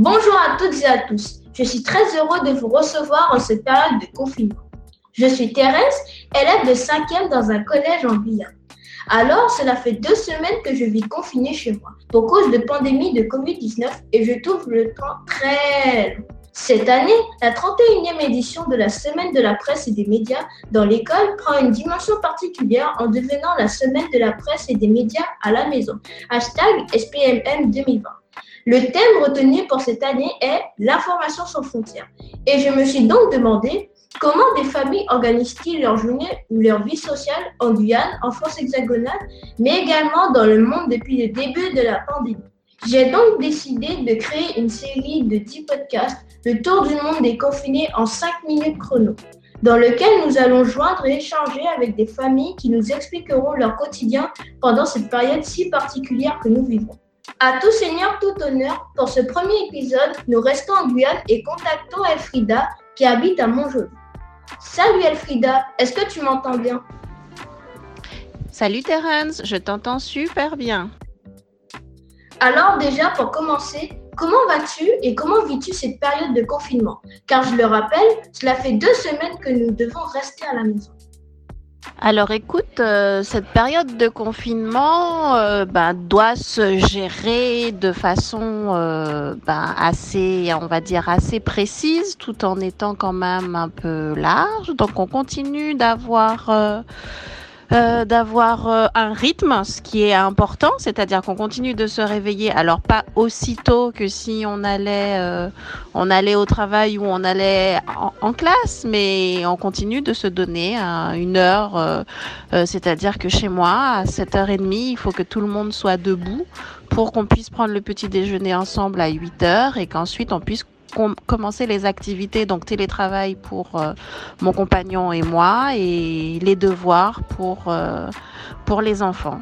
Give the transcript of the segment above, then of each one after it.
Bonjour à toutes et à tous. Je suis très heureux de vous recevoir en cette période de confinement. Je suis Thérèse, élève de 5e dans un collège en Guyane. Alors, cela fait deux semaines que je vis confinée chez moi pour cause de pandémie de Covid-19 et je trouve le temps très long. Cette année, la 31e édition de la Semaine de la presse et des médias dans l'école prend une dimension particulière en devenant la Semaine de la presse et des médias à la maison. Hashtag SPMM 2020. Le thème retenu pour cette année est l'information sans frontières. Et je me suis donc demandé comment des familles organisent-ils leur journée ou leur vie sociale en Guyane, en France hexagonale, mais également dans le monde depuis le début de la pandémie. J'ai donc décidé de créer une série de 10 podcasts, Le tour du monde des confinés en 5 minutes chrono, dans lequel nous allons joindre et échanger avec des familles qui nous expliqueront leur quotidien pendant cette période si particulière que nous vivons. À tout seigneur, tout honneur, pour ce premier épisode, nous restons en Guyane et contactons Elfrida qui habite à Montjoly. Salut Elfrida, est-ce que tu m'entends bien? Salut Terence, je t'entends super bien. Alors déjà, pour commencer, comment vas-tu et comment vis-tu cette période de confinement? Car je le rappelle, cela fait deux semaines que nous devons rester à la maison. Alors écoute, euh, cette période de confinement euh, ben, doit se gérer de façon euh, ben, assez, on va dire, assez précise, tout en étant quand même un peu large. Donc on continue d'avoir euh, d'avoir euh, un rythme, ce qui est important, c'est-à-dire qu'on continue de se réveiller. Alors pas aussitôt que si on allait, euh, on allait au travail ou on allait en, classe, mais on continue de se donner une heure. c'est-à-dire que chez moi, à 7h30, il faut que tout le monde soit debout pour qu'on puisse prendre le petit déjeuner ensemble à 8h et qu'ensuite on puisse commencer les activités, donc télétravail pour euh, mon compagnon et moi, et les devoirs pour, euh, pour les enfants.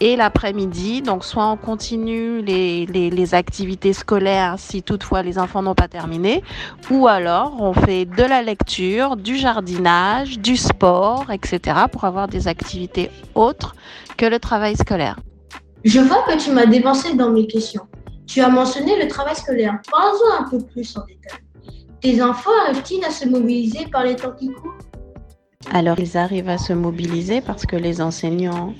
Et l'après-midi, donc soit on continue les, les, les, activités scolaires si toutefois les enfants n'ont pas terminé, ou alors on fait de la lecture, du jardinage, du sport, etc. pour avoir des activités autres que le travail scolaire. Je vois que tu m'as dévancé dans mes questions. Tu as mentionné le travail scolaire. Parlons-en un peu plus en détail. Tes enfants arrivent-ils à se mobiliser par les temps qui courent? Alors, ils arrivent à se mobiliser parce que les enseignants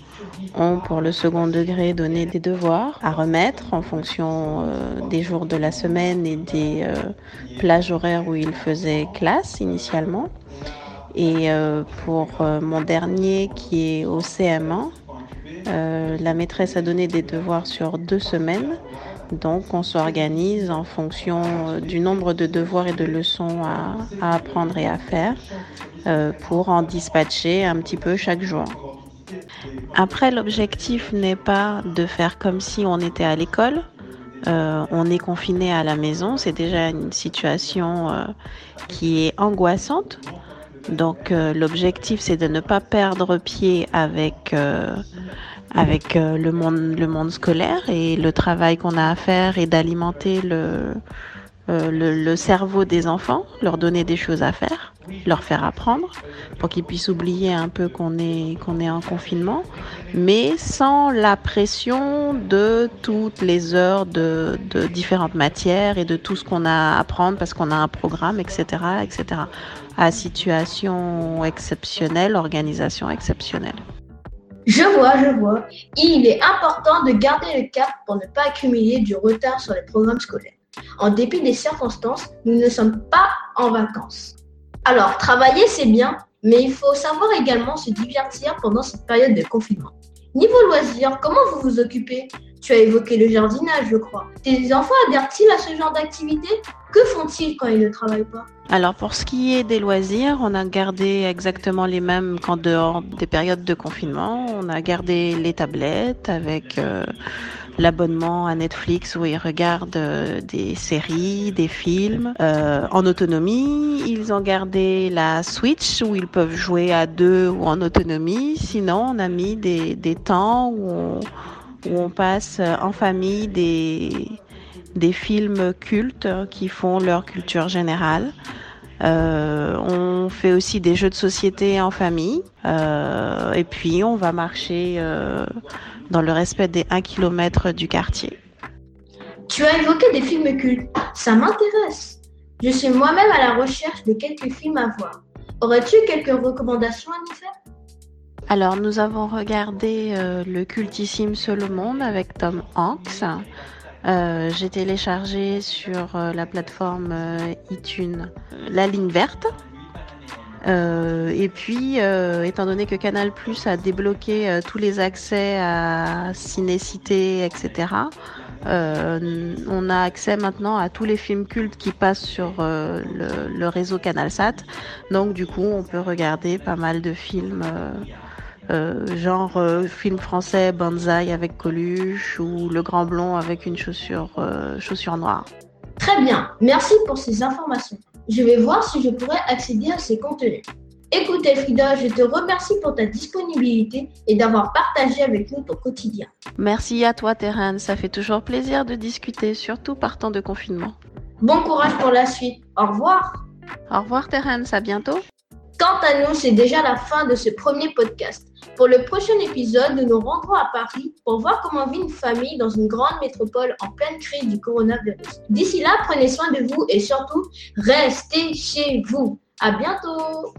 ont pour le second degré donné des devoirs à remettre en fonction euh, des jours de la semaine et des euh, plages horaires où ils faisaient classe initialement. Et euh, pour mon dernier qui est au CM1, la maîtresse a donné des devoirs sur deux semaines donc on s'organise en fonction euh, du nombre de devoirs et de leçons à, apprendre et à faire euh, pour en dispatcher un petit peu chaque jour. Après, l'objectif n'est pas de faire comme si on était à l'école. Euh, on est confiné à la maison, c'est déjà une situation qui est angoissante. Donc l'objectif, c'est de ne pas perdre pied avec avec euh, le, monde, le monde scolaire et le travail qu'on a à faire et d'alimenter le, euh, le, cerveau des enfants, leur donner des choses à faire, leur faire apprendre pour qu'ils puissent oublier un peu qu'on est, qu'on est en confinement, mais sans la pression de toutes les heures de, de différentes matières et de tout ce qu'on a à apprendre parce qu'on a un programme, etc., etc. À situation exceptionnelle, organisation exceptionnelle. Je vois, je vois. Il est important de garder le cap pour ne pas accumuler du retard sur les programmes scolaires. En dépit des circonstances, nous ne sommes pas en vacances. Alors, travailler, c'est bien, mais il faut savoir également se divertir pendant cette période de confinement. Niveau loisirs, comment vous vous occupez? Tu as évoqué le jardinage, je crois. Tes enfants adhèrent-ils à ce genre d'activité? Que font-ils quand ils ne travaillent pas? Alors pour ce qui est des loisirs, on a gardé exactement les mêmes qu'en dehors des périodes de confinement. On a gardé les tablettes avec euh, l'abonnement à Netflix où ils regardent euh, des séries, des films euh, en autonomie. Ils ont gardé la Switch où ils peuvent jouer à deux ou en autonomie. Sinon, on a mis des, des temps où on, où on passe en famille des films cultes qui font leur culture générale. Euh, on fait aussi des jeux de société en famille. Euh, et puis, on va marcher euh, dans le respect des 1 km du quartier. Tu as évoqué des films cultes. ça m'intéresse. Je suis moi-même à la recherche de quelques films à voir. Aurais-tu quelques recommandations à nous faire? Alors, nous avons regardé euh, le cultissime monde avec Tom Hanks. Euh, j'ai téléchargé sur euh, la plateforme iTunes La ligne verte. et puis, étant donné que Canal Plus a débloqué tous les accès à Cinécité, etc., on a accès maintenant à tous les films cultes qui passent sur le, réseau CanalSat. Donc du coup, on peut regarder pas mal de films. Genre film français Banzai avec Coluche ou Le Grand Blond avec une chaussure, chaussure noire. Très bien, merci pour ces informations. Je vais voir si je pourrais accéder à ces contenus. Écoute Frida, je te remercie pour ta disponibilité et d'avoir partagé avec nous ton quotidien. Merci à toi Terence, ça fait toujours plaisir de discuter, surtout par temps de confinement. Bon courage pour la suite. Au revoir. Au revoir Terence, à bientôt. Quant à nous, c'est déjà la fin de ce premier podcast. Pour le prochain épisode, nous nous rendrons à Paris pour voir comment vit une famille dans une grande métropole en pleine crise du coronavirus. D'ici là, prenez soin de vous et surtout, restez chez vous. À bientôt